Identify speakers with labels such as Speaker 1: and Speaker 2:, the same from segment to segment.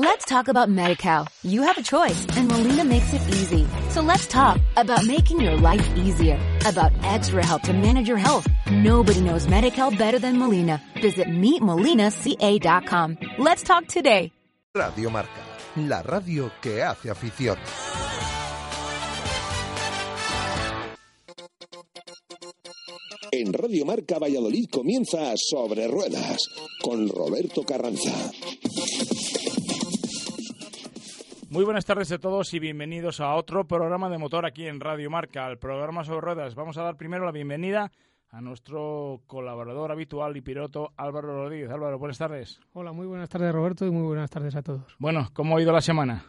Speaker 1: Let's talk about MediCal. You have a choice and Molina makes it easy. So let's talk about making your life easier, about extra help to manage your health. Nobody knows MediCal better than Molina. Visit meetmolinaca.com. Let's talk today.
Speaker 2: Radio Marca, la radio que hace afición.
Speaker 3: En Radio Marca Valladolid comienza Sobre Ruedas con Roberto Carranza.
Speaker 4: Muy buenas tardes a todos y bienvenidos a otro programa de motor aquí en Radio Marca, el programa sobre ruedas. Vamos a dar primero la bienvenida a nuestro colaborador habitual y piloto Álvaro Rodríguez. Álvaro, buenas tardes.
Speaker 5: Hola, muy buenas tardes Roberto y muy buenas tardes a todos.
Speaker 4: Bueno, ¿cómo ha ido la semana?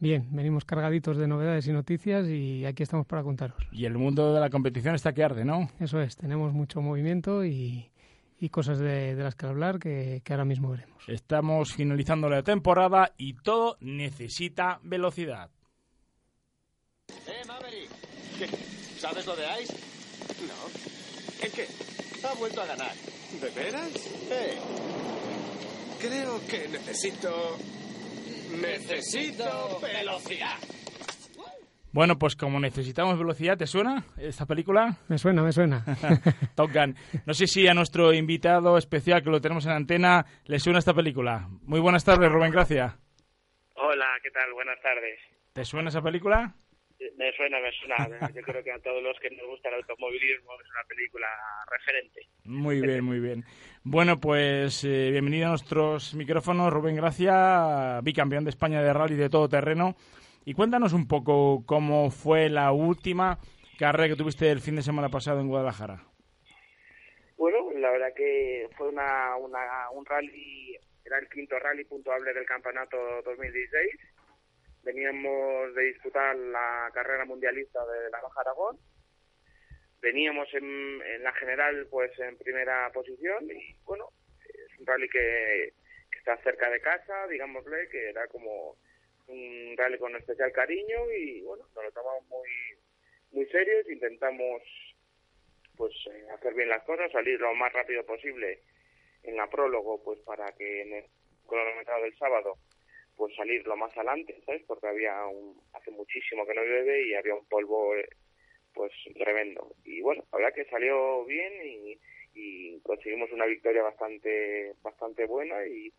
Speaker 5: Bien, venimos cargaditos de novedades y noticias y aquí estamos para contaros.
Speaker 4: Y el mundo de la competición está que arde, ¿no?
Speaker 5: Eso es, tenemos mucho movimiento y, y cosas de, de, las que hablar que, que, ahora mismo veremos.
Speaker 4: Estamos finalizando la temporada y todo necesita velocidad.
Speaker 6: ¡Eh, Maverick! ¿Qué? ¿Sabes lo de Ice? No. ¿En qué? Ha vuelto a ganar. ¿De veras? Eh. Creo que necesito... Necesito velocidad.
Speaker 4: Bueno, pues como necesitamos velocidad, ¿te suena esta película?
Speaker 5: Me suena, me suena.
Speaker 4: Top Gun. No sé si a nuestro invitado especial que lo tenemos en antena le suena esta película. Muy buenas tardes, Rubén Gracia.
Speaker 7: Hola, ¿qué tal? Buenas tardes.
Speaker 4: ¿Te suena esa película?
Speaker 7: Me suena, me suena. Yo creo que a todos los que nos gusta el automovilismo es una película referente.
Speaker 4: Muy bien, muy bien. Bueno, pues eh, bienvenido a nuestros micrófonos, Rubén Gracia, bicampeón de España de rally de todo terreno. Y cuéntanos un poco cómo fue la última carrera que tuviste el fin de semana pasado en Guadalajara.
Speaker 7: Bueno, la verdad que fue una, una, un rally, era el quinto rally puntuable del campeonato 2016 veníamos de disputar la carrera mundialista de la Baja Aragón. Veníamos en, en, la general pues en primera posición y bueno, es un rally que, que, está cerca de casa, digámosle, que era como un rally con especial cariño y bueno, nos lo tomamos muy, muy serios, intentamos pues eh, hacer bien las cosas, salir lo más rápido posible en la prólogo pues para que en el cronometrado del sábado pues salir lo más adelante, ¿sabes? Porque había un, hace muchísimo que no llueve y había un polvo pues tremendo. Y bueno, la que salió bien y, y conseguimos una victoria bastante bastante buena y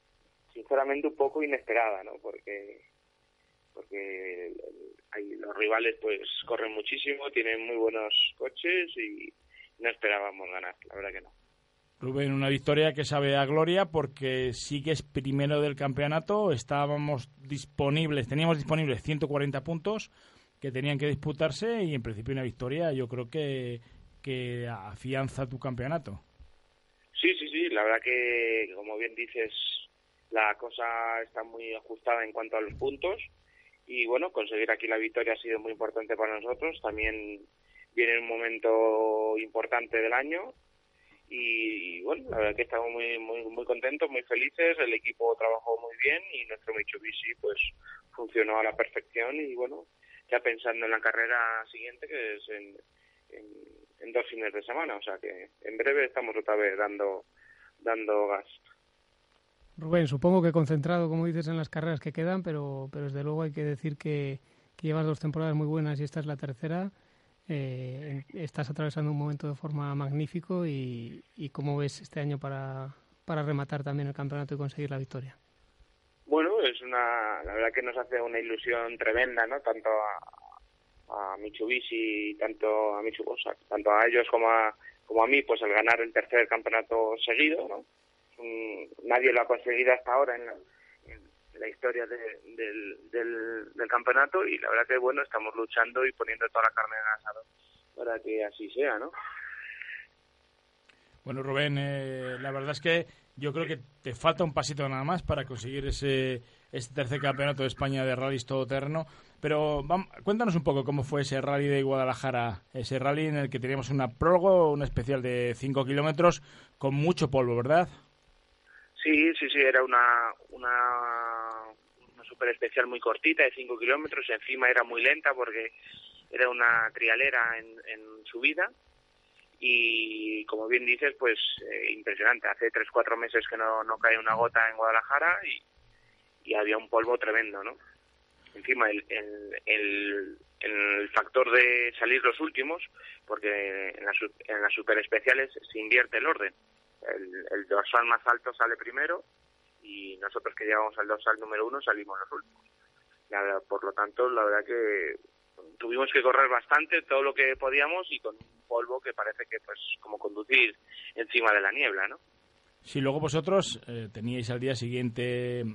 Speaker 7: sinceramente un poco inesperada, ¿no? Porque porque hay, los rivales pues corren muchísimo, tienen muy buenos coches y no esperábamos ganar, la verdad que no.
Speaker 4: Rubén, una victoria que sabe a gloria porque sigues primero del campeonato, estábamos disponibles, teníamos disponibles 140 puntos que tenían que disputarse y en principio una victoria yo creo que, que afianza tu campeonato.
Speaker 7: Sí, sí, sí, la verdad que como bien dices la cosa está muy ajustada en cuanto a los puntos y bueno, conseguir aquí la victoria ha sido muy importante para nosotros, también viene un momento importante del año y, bueno, la verdad que estamos muy, muy, muy contentos, muy felices, el equipo trabajó muy bien y nuestro Mitsubishi pues funcionó a la perfección y bueno, ya pensando en la carrera siguiente que es en, en dos fines de semana, o sea que en breve estamos otra vez dando, dando gas.
Speaker 5: Rubén, supongo que concentrado, como dices, en las carreras que quedan, pero, pero desde luego hay que decir que, que llevas dos temporadas muy buenas y esta es la tercera eh, estás atravesando un momento de forma magnífico y, y cómo ves este año para, para rematar también el campeonato y conseguir la victoria.
Speaker 7: Bueno, es una, la verdad que nos hace una ilusión tremenda, ¿no? Tanto a, a Mitsubishi, tanto a Mitsubishi, tanto a ellos como a, como a mí, pues el ganar el tercer campeonato seguido, ¿no? Mm, nadie lo ha conseguido hasta ahora en la, historia de, del, del, campeonato y la verdad que bueno estamos luchando y poniendo toda la carne en el asador para que así sea, ¿no?
Speaker 4: Bueno, Rubén, eh, la verdad es que yo creo que te falta un pasito nada más para conseguir ese este tercer campeonato de España de rallies todoterreno. Pero vamos, cuéntanos un poco cómo fue ese rally de Guadalajara, ese rally en el que teníamos una prólogo, un especial de 5 kilómetros con mucho polvo, ¿verdad?
Speaker 7: Sí, sí, sí, era una, una, una super especial muy cortita de 5 kilómetros, encima era muy lenta porque era una trialera en, en subida y como bien dices, pues eh, impresionante, hace 3-4 meses que no, no cae una gota en Guadalajara y, había un polvo tremendo, ¿no? Encima, el, el, el, factor de salir los últimos, porque en, las, en las super especiales se invierte el orden. El, el dorsal más alto sale primero y nosotros que llegamos al dorsal número uno salimos los últimos. por lo tanto, la verdad que tuvimos que correr bastante todo lo que podíamos y con polvo que parece que pues como conducir encima de la niebla, ¿no?
Speaker 4: Si luego vosotros eh, teníais al día siguiente eh,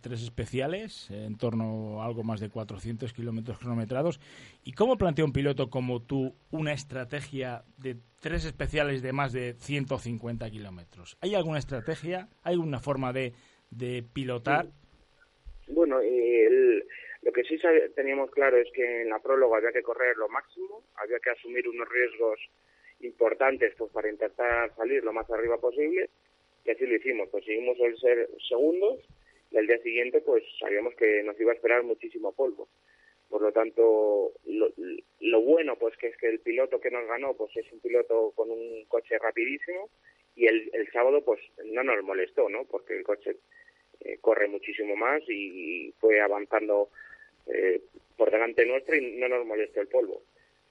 Speaker 4: tres especiales, en torno a algo más de 400 kilómetros cronometrados, ¿y cómo plantea un piloto como tú una estrategia de tres especiales de más de 150 kilómetros? ¿Hay alguna estrategia? ¿Hay alguna forma de, de pilotar?
Speaker 7: Bueno, lo que sí teníamos claro es que en la próloga había que correr lo máximo, había que asumir unos riesgos importantes pues para intentar salir lo más arriba posible y así lo hicimos, pues seguimos el ser segundos y al día siguiente pues sabíamos que nos iba a esperar muchísimo polvo. Por lo tanto, lo, bueno pues que es que el piloto que nos ganó pues es un piloto con un coche rapidísimo y el, el sábado pues no nos molestó, ¿no? Porque el coche eh, corre muchísimo más y, fue avanzando eh, por delante nuestro y no nos molestó el polvo.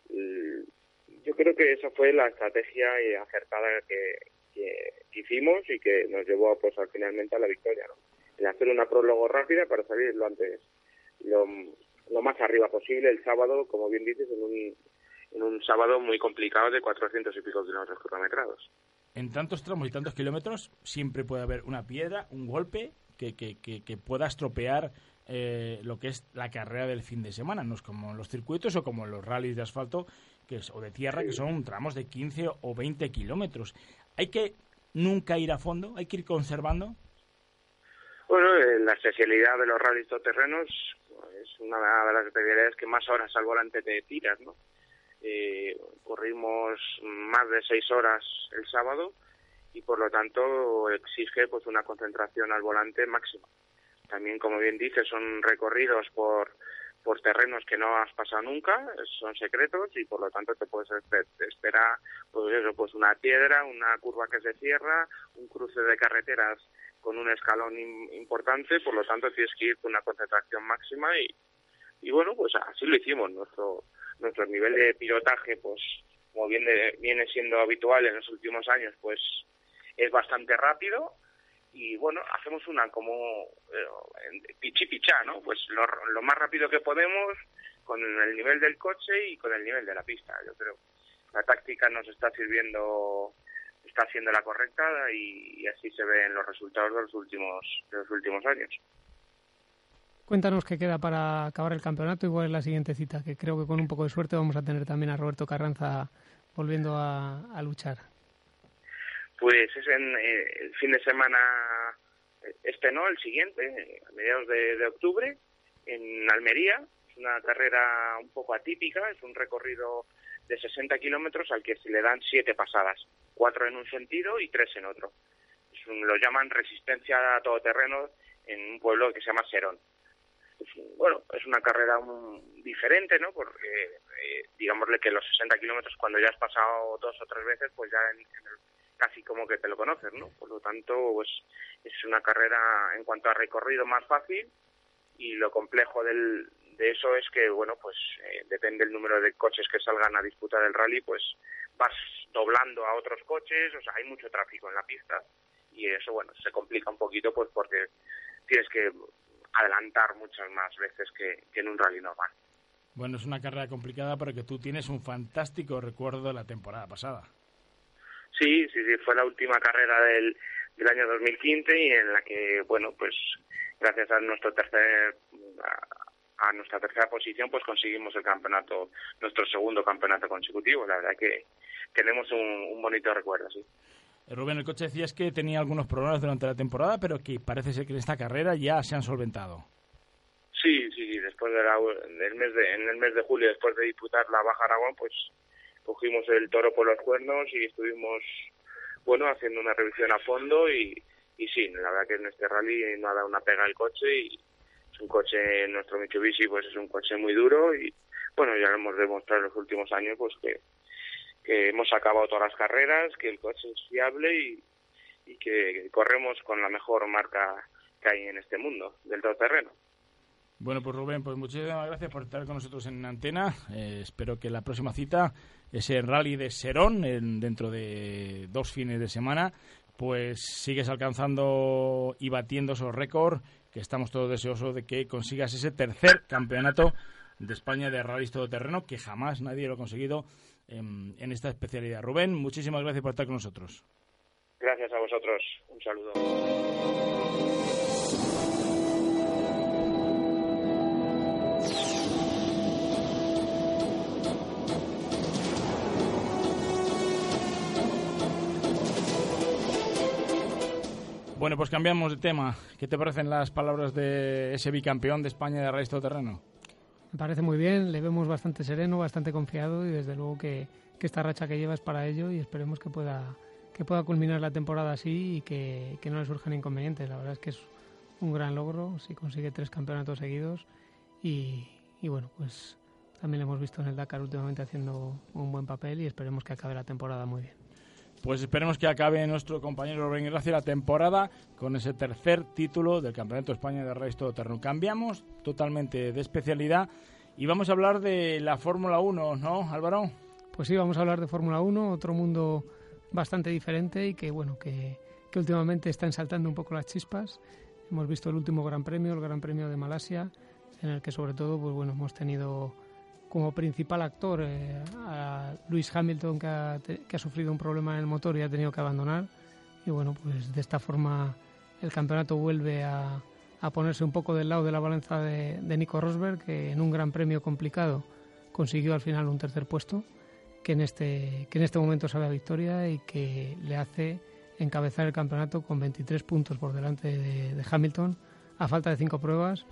Speaker 7: Yo creo que esa fue la estrategia eh, acertada que, que, hicimos y que nos llevó pues al finalmente a la victoria ¿no? en hacer una prólogo rápida para salir lo antes lo, más arriba posible el sábado como bien dices en un en un sábado muy complicado de 400 y pico kilómetros kilometrados
Speaker 4: en tantos tramos y tantos kilómetros siempre puede haber una piedra un golpe que, que, que, pueda estropear eh, lo que es la carrera del fin de semana. No es como los circuitos o como los rallies de asfalto que es, o de tierra, que son tramos de 15 o 20 kilómetros. ¿Hay que nunca ir a fondo? ¿Hay que ir conservando?
Speaker 7: Bueno, la especialidad de los rallies terrenos es una de las especialidades que más horas al volante te tiras, ¿no? Eh, corrimos más de seis horas el sábado y por lo tanto exige pues una concentración al volante máxima. También, como bien dices, son recorridos por por terrenos que no has pasado nunca, son secretos y por lo tanto te puedes esperar pues eso, pues una piedra, una curva que se cierra, un cruce de carreteras con un escalón importante, por lo tanto tienes que ir con una concentración máxima y, y bueno, pues así lo hicimos. Nuestro nuestro nivel de pilotaje, pues como viene, viene siendo habitual en los últimos años, pues es bastante rápido y bueno, hacemos una como eh, pichi pichá, ¿no? Pues lo, lo, más rápido que podemos con el nivel del coche y con el nivel de la pista, yo creo. La táctica nos está sirviendo, está siendo la correcta y, así se ven los resultados de los últimos, de los últimos años.
Speaker 5: Cuéntanos qué queda para acabar el campeonato y cuál es la siguiente cita, que creo que con un poco de suerte vamos a tener también a Roberto Carranza volviendo a luchar.
Speaker 7: Pues es en eh, el fin de semana este no, el siguiente, a mediados de, octubre, en Almería. Es una carrera un poco atípica, es un recorrido de 60 kilómetros al que se le dan siete pasadas, cuatro en un sentido y tres en otro. lo llaman resistencia a todoterreno en un pueblo que se llama Serón. bueno, es una carrera diferente, ¿no? Porque, eh, digámosle que los 60 kilómetros, cuando ya has pasado dos o tres veces, pues ya en el casi como que te lo conoces, ¿no? Por lo tanto, pues es una carrera en cuanto a recorrido más fácil y lo complejo del, de eso es que, bueno, pues eh, depende del número de coches que salgan a disputar el rally, pues vas doblando a otros coches, o sea, hay mucho tráfico en la pista y eso, bueno, se complica un poquito pues porque tienes que adelantar muchas más veces que, que en un rally normal.
Speaker 4: Bueno, es una carrera complicada porque tú tienes un fantástico recuerdo de la temporada pasada.
Speaker 7: Sí, sí, sí, fue la última carrera del, del año 2015 y en la que, bueno, pues gracias a nuestro tercer a, nuestra tercera posición, pues conseguimos el campeonato, nuestro segundo campeonato consecutivo. La verdad que tenemos un, un bonito recuerdo, sí.
Speaker 4: Eh, Rubén, el coche decías que tenía algunos problemas durante la temporada, pero que parece ser que en esta carrera ya se han solventado.
Speaker 7: Sí, sí, sí. Después del mes de, en el mes de julio, después de disputar la Baja Aragón, pues cogimos el toro por los cuernos y estuvimos, bueno, haciendo una revisión a fondo y, y sí, la verdad que en este rally no ha dado una pega al coche y es un coche, nuestro Mitsubishi pues es un coche muy duro y bueno, ya lo hemos demostrado en los últimos años pues que, hemos acabado todas las carreras, que el coche es fiable y, y que corremos con la mejor marca que hay en este mundo del todoterreno.
Speaker 4: Bueno, pues Rubén, pues muchísimas gracias por estar con nosotros en antena. Eh, espero que la próxima cita, ese rally de Serón, en, dentro de dos fines de semana, pues sigues alcanzando y batiendo esos récords, que estamos todos deseosos de que consigas ese tercer campeonato de España de rally todoterreno, que jamás nadie lo ha conseguido en esta especialidad. Rubén, muchísimas gracias por estar con nosotros.
Speaker 7: Gracias a vosotros. Un saludo.
Speaker 4: Bueno, pues cambiamos de tema. ¿Qué te parecen las palabras de ese bicampeón de España de rally todoterreno?
Speaker 5: Me parece muy bien, le vemos bastante sereno, bastante confiado y desde luego que, que esta racha que lleva es para ello y esperemos que pueda, que pueda culminar la temporada así y que, que no le surjan inconvenientes. La verdad es que es un gran logro si consigue tres campeonatos seguidos y, y bueno, pues también lo hemos visto en el Dakar últimamente haciendo un buen papel y esperemos que acabe la temporada muy bien.
Speaker 4: Pues esperemos que acabe nuestro compañero Rubén Gracia la temporada con ese tercer título del Campeonato de España de Rallys Todoterreno. Cambiamos totalmente de especialidad y vamos a hablar de la Fórmula 1, ¿no, Álvaro?
Speaker 5: Pues sí, vamos a hablar de Fórmula 1, otro mundo bastante diferente y que, bueno, que, que últimamente está ensaltando un poco las chispas. Hemos visto el último Gran Premio, el Gran Premio de Malasia, en el que sobre todo, pues bueno, hemos tenido como principal actor eh, a Lewis Hamilton que ha, que ha sufrido un problema en el motor y ha tenido que abandonar. Y bueno pues de esta forma el campeonato vuelve a, a ponerse un poco del lado de la balanza de, de Nico Rosberg que en un gran premio complicado consiguió al final un tercer puesto que en este que en este momento sabe a victoria y que le hace encabezar el campeonato con 23 puntos por delante de, de Hamilton a falta de cinco pruebas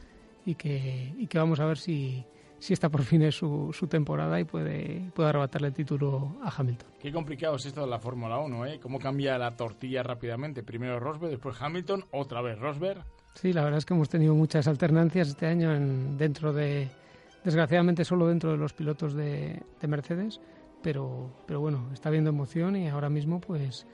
Speaker 5: y que, y que vamos a ver si, si esta por fin es su, su temporada y puede, puede arrebatarle el título a Hamilton.
Speaker 4: Qué complicado es esto de la Fórmula 1, ¿eh? Cómo cambia la tortilla rápidamente. Primero Rosberg, después Hamilton, otra vez Rosberg.
Speaker 5: Sí, la verdad es que hemos tenido muchas alternancias este año en, dentro de, desgraciadamente solo dentro de los pilotos de, de Mercedes, pero, pero bueno, está habiendo emoción y ahora mismo pues,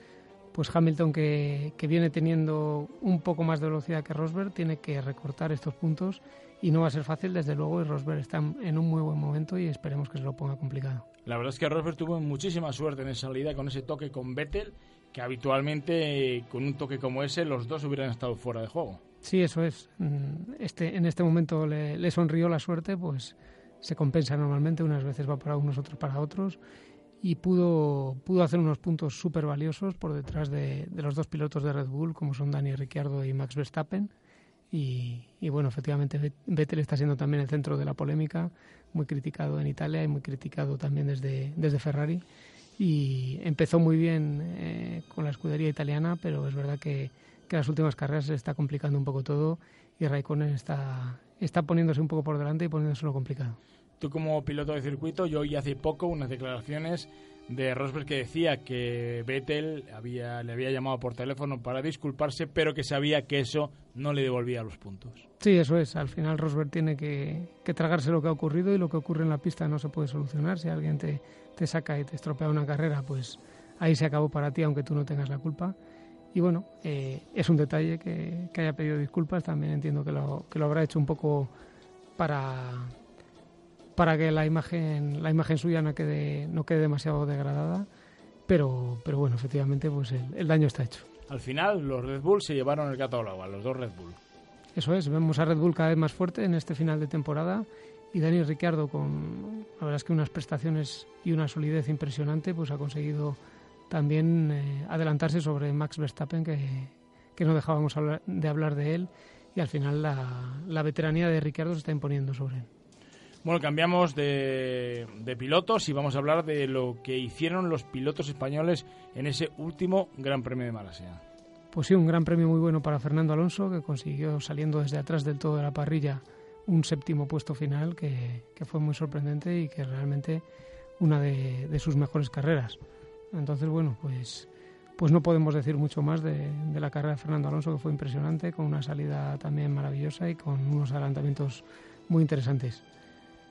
Speaker 5: pues Hamilton que, que viene teniendo un poco más de velocidad que Rosberg tiene que recortar estos puntos y no va a ser fácil desde luego y Rosberg está en un muy buen momento y esperemos que se lo ponga complicado.
Speaker 4: La verdad es que Rosberg tuvo muchísima suerte en esa salida con ese toque con Vettel, que habitualmente con un toque como ese los dos hubieran estado fuera de juego.
Speaker 5: Sí, eso es. Mm, Este, en este momento le, le sonrió la suerte, pues se compensa normalmente, unas veces va para unos, otros para otros, y pudo, pudo hacer unos puntos súper valiosos por detrás de, los dos pilotos de Red Bull, como son Dani Ricciardo y Max Verstappen. Y, bueno, efectivamente Vet- Vettel está siendo también el centro de la polémica, muy criticado en Italia y muy criticado también desde, desde Ferrari. Y empezó muy bien eh, con la escudería italiana, pero es verdad que, que las últimas carreras se está complicando un poco todo y Raikkonen está, está poniéndose un poco por delante y poniéndoselo complicado.
Speaker 4: Tú como piloto de circuito, yo oí hace poco unas declaraciones de Rosberg que decía que Vettel había, le había llamado por teléfono para disculparse, pero que sabía que eso no le devolvía los puntos.
Speaker 5: Sí, eso es. Al final Rosberg tiene que, que tragarse lo que ha ocurrido y lo que ocurre en la pista no se puede solucionar. Si alguien te, te saca y te estropea una carrera, pues ahí se acabó para ti, aunque tú no tengas la culpa. Y bueno, eh, es un detalle que, que haya pedido disculpas. También entiendo que lo, que lo habrá hecho un poco para, para que la imagen, la imagen suya no quede, no quede demasiado degradada. Pero, pero bueno, efectivamente, pues el, el daño está hecho.
Speaker 4: Al final, los Red Bull se llevaron el gato al agua, los dos Red Bull.
Speaker 5: Eso es, vemos a Red Bull cada vez más fuerte en este final de temporada y Dani Ricciardo con la verdad es que unas prestaciones y una solidez impresionante, pues ha conseguido también eh, adelantarse sobre Max Verstappen que, que no dejábamos hablar- de hablar de él y al final la, la veteranía de Ricciardo se está imponiendo sobre él.
Speaker 4: Bueno, cambiamos de, pilotos y vamos a hablar de lo que hicieron los pilotos españoles en ese último Gran Premio de Malasia.
Speaker 5: Pues sí, un gran premio muy bueno para Fernando Alonso, que consiguió saliendo desde atrás del todo de la parrilla un séptimo puesto final, que, fue muy sorprendente y que realmente una de, de sus mejores carreras. Entonces, bueno, pues, pues no podemos decir mucho más de, de la carrera de Fernando Alonso, que fue impresionante, con una salida también maravillosa y con unos adelantamientos muy interesantes.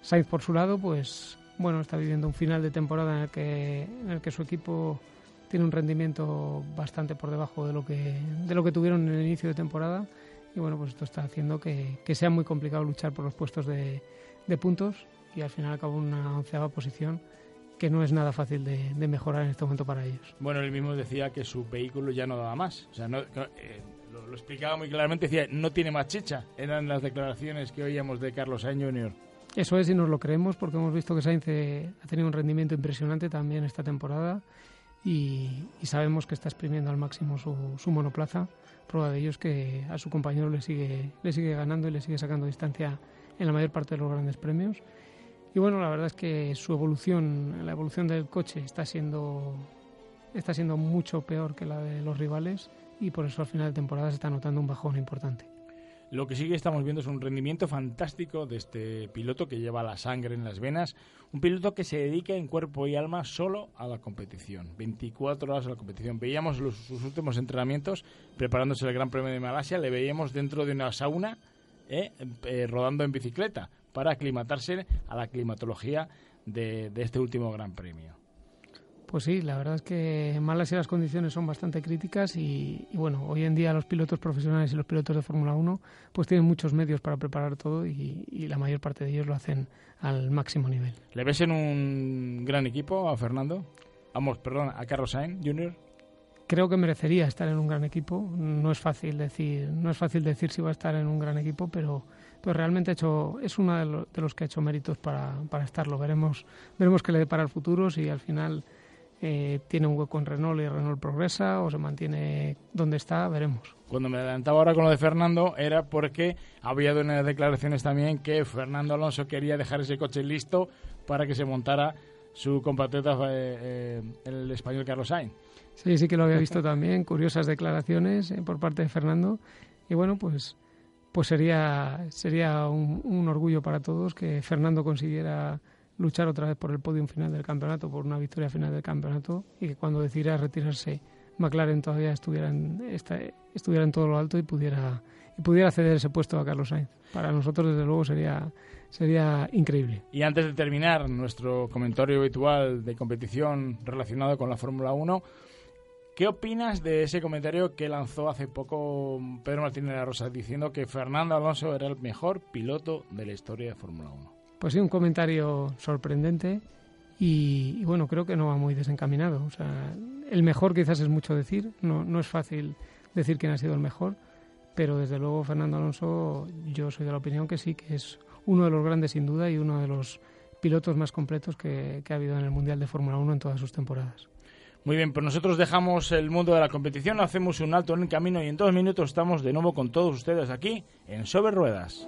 Speaker 5: Sainz, por su lado, pues bueno, está viviendo un final de temporada en el que, en el que su equipo tiene un rendimiento bastante por debajo de lo que de lo que tuvieron en el inicio de temporada y bueno, pues esto está haciendo que, que sea muy complicado luchar por los puestos de, de puntos y al final acabó una onceava posición que no es nada fácil de, de, mejorar en este momento para ellos.
Speaker 4: Bueno, él mismo decía que su vehículo ya no daba más. O sea, no, eh, lo, lo, explicaba muy claramente, decía, no tiene más chicha. Eran las declaraciones que oíamos de Carlos Sainz Jr.
Speaker 5: Eso es y nos lo creemos porque hemos visto que Sainz eh, ha tenido un rendimiento impresionante también esta temporada y, sabemos que está exprimiendo al máximo su, su, monoplaza. Prueba de ello es que a su compañero le sigue, le sigue ganando y le sigue sacando distancia en la mayor parte de los grandes premios. Y bueno, la verdad es que su evolución, la evolución del coche está siendo, está siendo mucho peor que la de los rivales y por eso al final de temporada se está notando un bajón importante.
Speaker 4: Lo que sí que estamos viendo es un rendimiento fantástico de este piloto que lleva la sangre en las venas, un piloto que se dedica en cuerpo y alma solo a la competición, 24 horas a la competición. Veíamos sus últimos entrenamientos preparándose el Gran Premio de Malasia, le veíamos dentro de una sauna eh, eh, rodando en bicicleta para aclimatarse a la climatología de este último Gran Premio.
Speaker 5: Pues sí, la verdad es que en Malasia las condiciones son bastante críticas y, y, bueno, hoy en día los pilotos profesionales y los pilotos de Fórmula 1 pues tienen muchos medios para preparar todo y, y, la mayor parte de ellos lo hacen al máximo nivel.
Speaker 4: ¿Le ves en un gran equipo a Fernando? Vamos, perdón, a Carlos Sainz Jr.
Speaker 5: Creo que merecería estar en un gran equipo. No es fácil decir, no es fácil decir si va a estar en un gran equipo, pero, pero realmente ha hecho, es uno de los que ha hecho méritos para, para estarlo. Veremos, veremos qué le depara el futuro si al final eh, tiene un hueco en Renault y Renault progresa o se mantiene donde está, veremos.
Speaker 4: Cuando me adelantaba ahora con lo de Fernando era porque había unas declaraciones también que Fernando Alonso quería dejar ese coche listo para que se montara su compatriota eh, eh, el español Carlos Sainz.
Speaker 5: Sí, sí que lo había visto también, curiosas declaraciones eh, por parte de Fernando y bueno, pues pues sería sería un, un orgullo para todos que Fernando consiguiera luchar otra vez por el podio final del campeonato, por una victoria final del campeonato y que cuando decidiera retirarse McLaren todavía estuviera en, esta, en todo lo alto y pudiera y pudiera ceder ese puesto a Carlos Sainz. Para nosotros desde luego sería sería increíble.
Speaker 4: Y antes de terminar nuestro comentario habitual de competición relacionado con la Fórmula 1, ¿Qué opinas de ese comentario que lanzó hace poco Pedro Martínez de la Rosa diciendo que Fernando Alonso era el mejor piloto de la historia de Fórmula 1?
Speaker 5: Pues sí, un comentario sorprendente y, bueno, creo que no va muy desencaminado. El mejor quizás es mucho decir, no, no es fácil decir quién ha sido el mejor, pero desde luego Fernando Alonso yo soy de la opinión que sí, que es uno de los grandes sin duda y uno de los pilotos más completos que, que ha habido en el Mundial de Fórmula 1 en todas sus temporadas.
Speaker 4: Muy bien, pues nosotros dejamos el mundo de la competición, hacemos un alto en el camino y en dos minutos estamos de nuevo con todos ustedes aquí en Sobre Ruedas.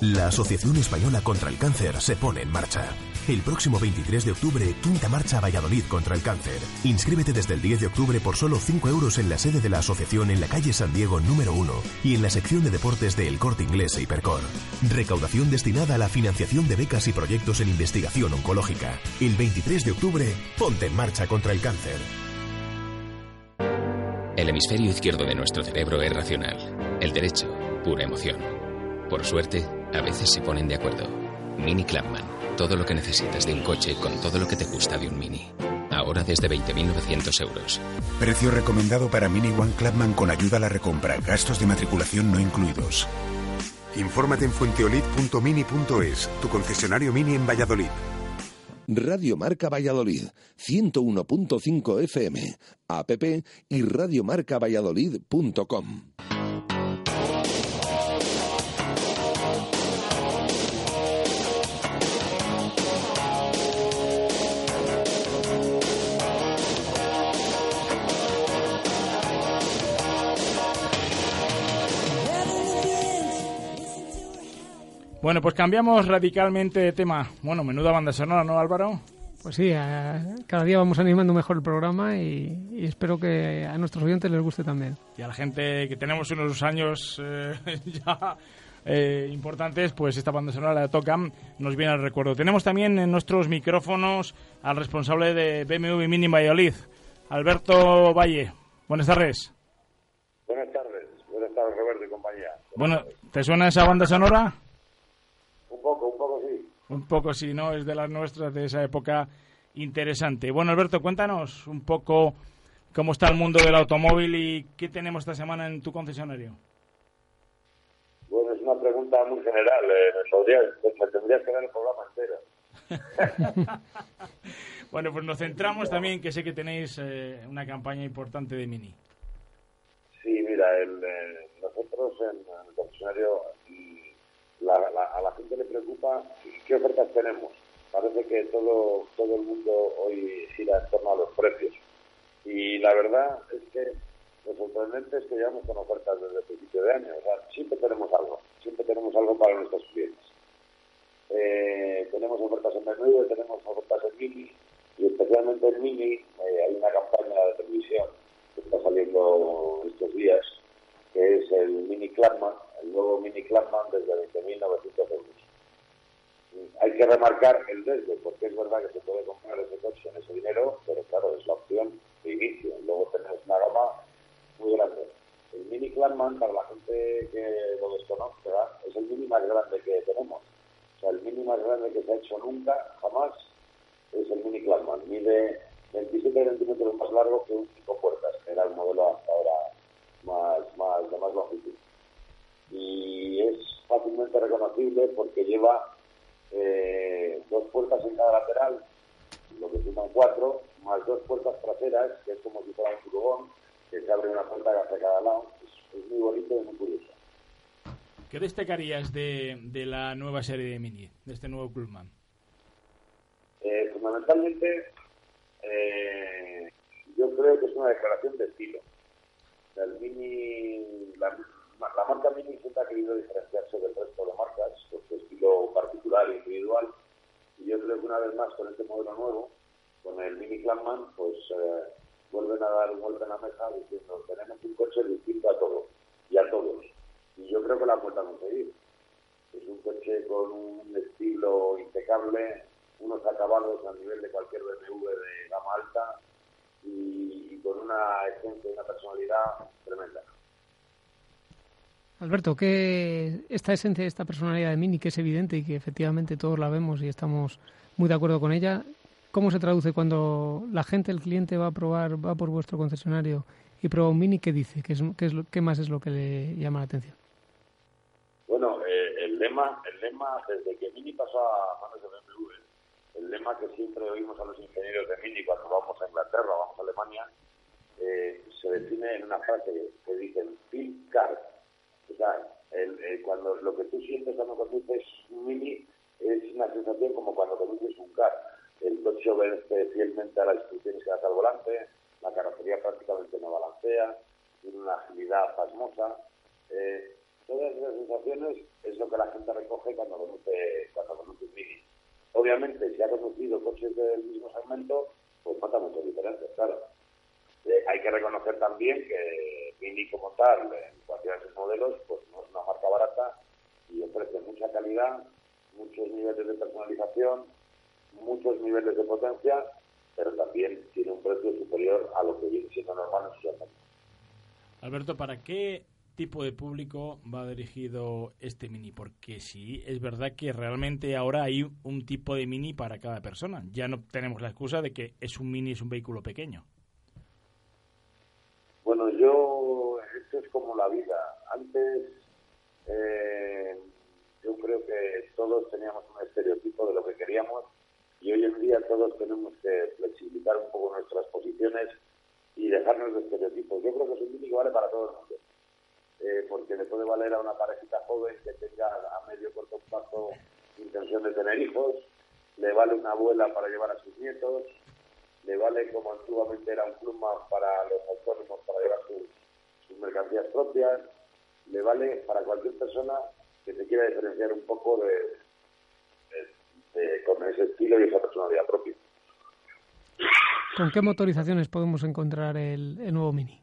Speaker 8: La Asociación Española contra el Cáncer se pone en marcha. El próximo 23 de octubre, quinta marcha Valladolid contra el cáncer. Inscríbete desde el 10 de octubre por solo 5 euros en la sede de la asociación en la calle San Diego número 1 y en la sección de deportes de El Corte Inglés e Hipercor. Recaudación destinada a la financiación de becas y proyectos en investigación oncológica. El 23 de octubre, ponte en marcha contra el cáncer.
Speaker 9: El hemisferio izquierdo de nuestro cerebro es racional, el derecho, pura emoción. Por suerte, a veces se ponen de acuerdo. Mini Clubman. Todo lo que necesitas de un coche con todo lo que te gusta de un Mini. Ahora desde 20.900 euros.
Speaker 10: Precio recomendado para Mini One Clubman con ayuda a la recompra. Gastos de matriculación no incluidos. Infórmate en fuenteolid.mini.es, tu concesionario Mini en Valladolid.
Speaker 3: Radio Marca Valladolid, 101.5 FM, app y radiomarcavalladolid.com.
Speaker 4: Bueno, pues cambiamos radicalmente de tema. Bueno, menuda banda sonora, ¿no, Álvaro?
Speaker 5: Pues sí, cada día vamos animando mejor el programa y, espero que a nuestros oyentes les guste también.
Speaker 4: Y a la gente que tenemos unos años eh, ya eh, importantes, pues esta banda sonora la tocan, nos viene al recuerdo. Tenemos también en nuestros micrófonos al responsable de BMW Mini Valladolid, Alberto Valle. Buenas tardes.
Speaker 11: Buenas tardes, buenas tardes Roberto y compañía.
Speaker 4: Bueno, ¿te suena esa banda sonora?
Speaker 11: Un poco, un poco sí.
Speaker 4: Un poco sí, ¿no? Es de las nuestras de esa época interesante. Bueno, Alberto, cuéntanos un poco cómo está el mundo del automóvil y qué tenemos esta semana en tu concesionario.
Speaker 11: Bueno, es una pregunta muy general. Eh, me, tendrías que dar el programa entero.
Speaker 4: bueno, pues nos centramos también, que sé que tenéis eh, una campaña importante de Mini.
Speaker 11: Sí, mira, el, eh, nosotros en, el concesionario a la gente le preocupa qué ofertas tenemos. Parece que todo, todo el mundo hoy gira en torno a los precios. Y la verdad es que lo sorprendente es que llevamos con ofertas desde el principio de año. O sea, siempre tenemos algo, siempre tenemos algo para nuestros clientes. Eh, tenemos ofertas en menú, tenemos ofertas en mini, y especialmente en mini eh, hay una campaña de televisión que está saliendo estos días, que es el Mini Clubman, el nuevo Mini Clubman desde 20.900 euros. Hay que remarcar el desde, porque es verdad que se puede comprar ese coche en ese dinero, pero claro, es la opción de inicio. Luego tenemos una gama muy grande. El Mini Clubman, para la gente que lo desconozca, es el Mini más grande que tenemos. O sea, el Mini más grande que se ha hecho nunca, jamás, es el Mini Clubman. Mide 27 centímetros más largo que un 5 puertas, que era el modelo hasta ahora más, más, de más longitud. Y es fácilmente reconocible porque lleva eh, dos puertas en cada lateral, lo que suman cuatro, más dos puertas traseras, que es como si fuera un furgón, que se abre una puerta hacia cada lado. Es, muy bonito y muy curioso.
Speaker 4: ¿Qué destacarías de, de, la nueva serie de Mini, de este nuevo Clubman?
Speaker 11: Eh, fundamentalmente, eh, yo creo que es una declaración de estilo. El Mini, la, marca Mini siempre ha querido diferenciarse del resto de marcas por su estilo particular e individual. Y yo creo que una vez más con este modelo nuevo, con el Mini Clubman, pues eh, vuelven a dar un golpe en la mesa diciendo tenemos un coche distinto a todos y a todos. Y yo creo que la han vuelto a conseguir. Es un coche con un estilo impecable, unos acabados a nivel de cualquier BMW de gama alta y, con una esencia y una personalidad tremenda.
Speaker 5: Alberto, que esta esencia, esta personalidad de Mini, que es evidente y que efectivamente todos la vemos y estamos muy de acuerdo con ella, ¿Cómo se traduce cuando la gente, el cliente va a probar, va por vuestro concesionario y prueba un Mini? ¿Qué dice? ¿Qué, es, qué, es qué más es lo que le llama la atención?
Speaker 11: Bueno, eh, el lema, el lema desde que Mini pasó a manos de BMW, el lema que siempre oímos a los ingenieros de Mini cuando vamos a Inglaterra, vamos a Alemania, eh, se define en una frase que dicen feel car. O sea, cuando lo que tú sientes cuando conduces un Mini es una sensación como cuando conduces un car el coche obedece fielmente a las instrucciones que da al volante, la carrocería prácticamente no balancea, tiene una agilidad pasmosa. Eh, es lo que la gente recoge cuando conduce, cuando conduce un Mini. Obviamente, si ha conducido coches del mismo segmento, pues falta muchas diferencias, claro. Eh, hay que reconocer también que Mini como tal, en cualquiera de sus modelos, pues no es una marca barata y ofrece mucha calidad, muchos niveles de personalización, muchos niveles de potencia, pero también tiene un precio superior a lo que viene siendo normal en su
Speaker 4: Alberto, ¿para qué tipo de público va dirigido este Mini? Porque sí, es verdad que realmente ahora hay un tipo de Mini para cada persona. Ya no tenemos la excusa de que es un Mini, es un vehículo pequeño.
Speaker 11: Bueno, yo, esto es como la vida. Antes, eh, yo creo que todos teníamos un estereotipo de lo que queríamos y hoy en día todos tenemos que flexibilizar un poco nuestras posiciones y dejarnos de estereotipos. Yo creo que es un mini vale para todo el mundo, eh, porque le puede valer a una parejita joven que tenga a medio corto plazo intención de tener hijos, le vale una abuela para llevar a sus nietos, le vale como antiguamente era un pluma para los autónomos para llevar sus, mercancías propias, le vale para cualquier persona que se quiera diferenciar un poco de, con ese estilo y esa personalidad propia.
Speaker 5: ¿Con qué motorizaciones podemos encontrar el, nuevo Mini?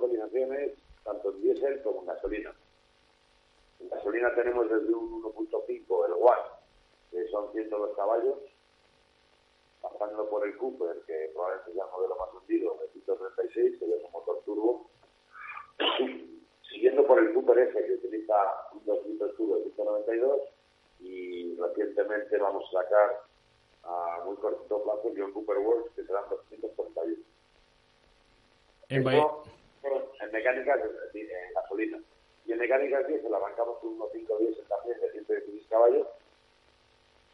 Speaker 11: Motorizaciones, tanto en diésel como en gasolina. En gasolina tenemos desde un 1.5 el One, que son 102 caballos, pasando por el Cooper, que probablemente sea el modelo más hundido, de 136, que es un motor turbo, siguiendo por el Cooper S, que utiliza un 2 litros turbo de 192, y recientemente vamos a sacar a muy corto plazo el John Cooper Works, que serán 241. En, en mecánicas, en gasolina. Y en mecánicas 10 se la bancamos con un 1.510 también de 116 caballos.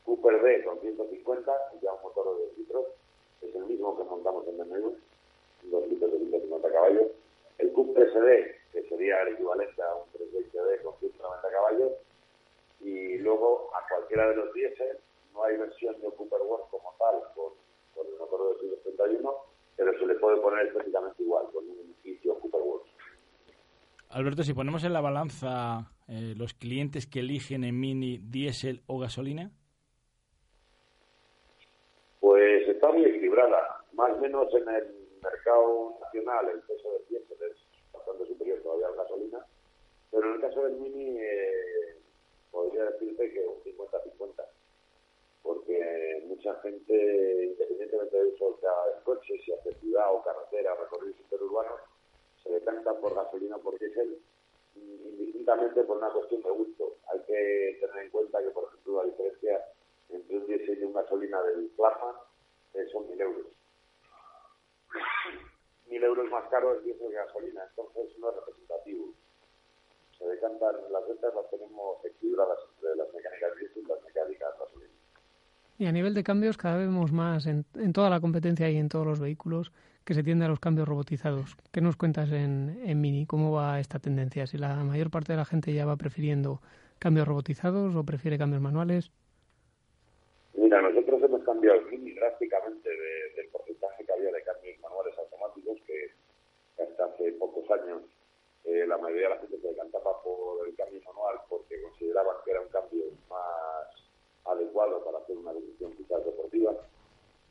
Speaker 11: Cooper B con 150, ya un motor de 2 litros. Es el mismo que montamos en BMW, 2 litros de 150 caballos. El Cooper SD, que sería el equivalente a un 320D con 190 caballos. Y luego a cualquiera de los 10 no hay versión de Cooper Works como tal con, con el motor de 231, pero se le puede poner prácticamente igual con un sitio Cooper Works.
Speaker 4: Alberto, si ponemos en la balanza eh, los clientes que eligen en Mini diésel o gasolina.
Speaker 11: Pues está muy equilibrada. Más o menos en el mercado nacional el peso del diésel es bastante superior todavía a la gasolina, pero en el caso del Mini eh, podría decirte que un 50-50 porque mucha gente, independientemente de uso del coche, si hace ciudad o carretera, recorridos interurbanos, se decantan por gasolina porque es el indistintamente por una cuestión de gusto. Hay que tener en cuenta que, por ejemplo, la diferencia entre un diésel y una gasolina del plasma eh, son mil euros. Mil euros más caro el diésel que gasolina, entonces no es representativo. Se decantan, las ventas las tenemos equilibradas entre las mecánicas diésel y las mecánicas gasolina.
Speaker 5: Y a nivel de cambios, cada vez vemos más en, en, toda la competencia y en todos los vehículos que se tiende a los cambios robotizados. ¿Qué nos cuentas en, en Mini? ¿Cómo va esta tendencia? Si la mayor parte de la gente ya va prefiriendo cambios robotizados o prefiere cambios manuales.
Speaker 11: Mira, nosotros hemos cambiado el Mini drásticamente del porcentaje que había de cambios manuales automáticos, que hasta hace pocos años eh, la mayoría de la gente se decantaba por el cambio manual porque consideraban que era un cambio más adecuado para hacer una decisión quizás deportiva.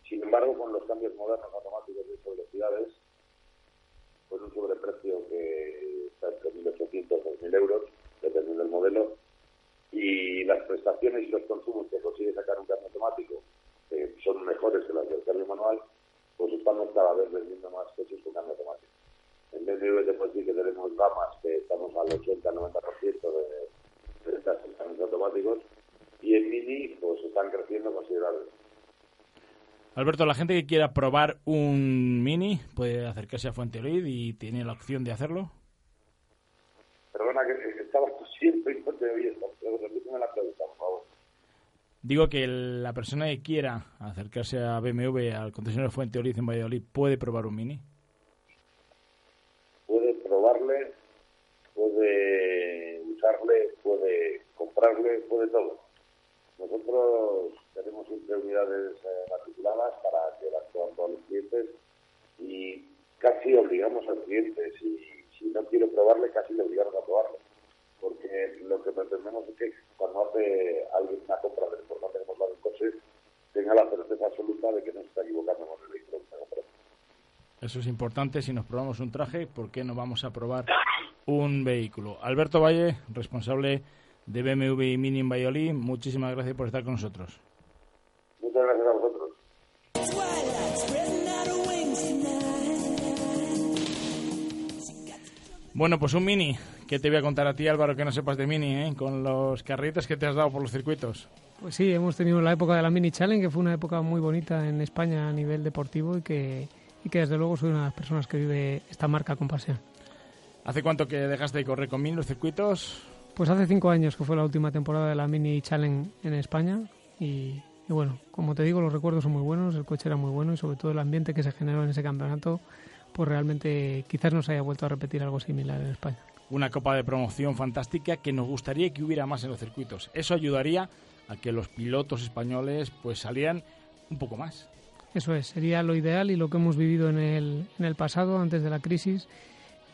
Speaker 11: Sin embargo, con los cambios modernos automáticos de 8 velocidades, con un sobreprecio que está entre 1.800 o 2.000 euros, dependiendo del modelo, y las prestaciones y los consumos que consigue sacar un cambio automático, que son mejores que las del cambio manual, pues estamos cada vez vendiendo más coches con cambio automático. En te puedo decir que tenemos gamas que estamos al 80-90% de, de estas cambios automáticos, y en Mini pues están creciendo considerablemente.
Speaker 4: Alberto, la gente que quiera probar un Mini puede acercarse a Fuenteolid y tiene la opción de hacerlo.
Speaker 11: Perdona que estaba siempre y no te pero repíteme la pregunta, por favor.
Speaker 4: Digo que la persona que quiera acercarse a BMW, al concesionario Fuenteolid en Valladolid, puede probar un Mini.
Speaker 11: Puede probarle, puede usarle, puede comprarle, puede todo. Nosotros tenemos siempre unidades eh, para que las puedan todos los clientes y casi obligamos al cliente, si, si no quiere probarle, casi le obligamos a probarle. Porque lo que pretendemos es que cuando hace alguien una compra de por no tenemos la del coche, tenga la certeza absoluta de que no se está equivocando con el vehículo que está comprando.
Speaker 4: Eso es importante. Si nos probamos un traje, ¿por qué no vamos a probar un vehículo? Alberto Valle, responsable de BMW y Mini en Valladolid. Muchísimas gracias por estar con nosotros.
Speaker 11: Muchas gracias a vosotros.
Speaker 4: Bueno, pues un Mini. ¿Qué te voy a contar a ti, Álvaro, que no sepas de Mini, eh? con los carritos que te has dado por los circuitos?
Speaker 5: Pues sí, hemos tenido la época de la Mini Challenge, que fue una época muy bonita en España a nivel deportivo y que, y que desde luego soy una de las personas que vive esta marca con pasión.
Speaker 4: ¿Hace cuánto que dejaste de correr con Mini los circuitos?
Speaker 5: Pues hace cinco años que fue la última temporada de la Mini Challenge en España y, bueno, como te digo, los recuerdos son muy buenos, el coche era muy bueno y sobre todo el ambiente que se generó en ese campeonato, pues realmente quizás nos haya vuelto a repetir algo similar en España.
Speaker 4: Una copa de promoción fantástica que nos gustaría que hubiera más en los circuitos. Eso ayudaría a que los pilotos españoles pues salieran un poco más.
Speaker 5: Eso es, sería lo ideal y lo que hemos vivido en el, en el pasado, antes de la crisis,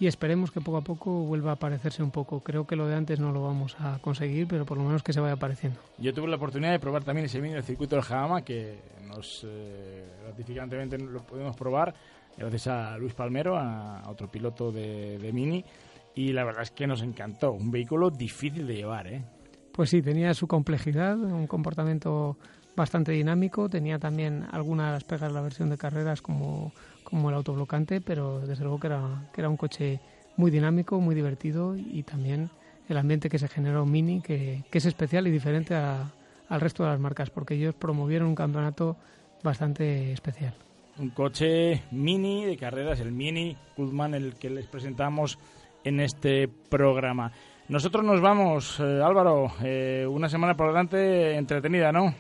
Speaker 5: y esperemos que poco a poco vuelva a parecerse un poco. Creo que lo de antes no lo vamos a conseguir, pero por lo menos que se vaya apareciendo.
Speaker 4: Yo tuve la oportunidad de probar también ese mini del circuito del Jama, que nos eh, gratificantemente lo pudimos probar gracias a Luis Palmero, a, otro piloto de, de Mini, y la verdad es que nos encantó. Un vehículo difícil de llevar, ¿eh?
Speaker 5: Pues sí, tenía su complejidad, un comportamiento bastante dinámico, tenía también algunas pegas de la versión de carreras como como el autoblocante, pero desde luego que era, que era un coche muy dinámico, muy divertido y también el ambiente que se generó Mini, que, que es especial y diferente al resto de las marcas, porque ellos promovieron un campeonato bastante especial.
Speaker 4: Un coche Mini de carreras, el Mini Goodman, el que les presentamos en este programa. Nosotros nos vamos, eh, Álvaro, eh, una semana por delante entretenida, ¿no?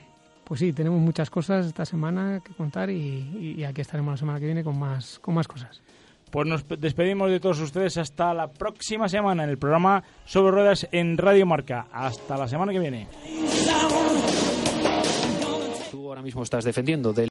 Speaker 5: Pues sí, tenemos muchas cosas esta semana que contar y, aquí estaremos la semana que viene con más, con más cosas.
Speaker 4: Pues nos despedimos de todos ustedes hasta la próxima semana en el programa Sobre Ruedas en Radio Marca. Hasta la semana que viene.
Speaker 12: Tú ahora mismo estás defendiendo del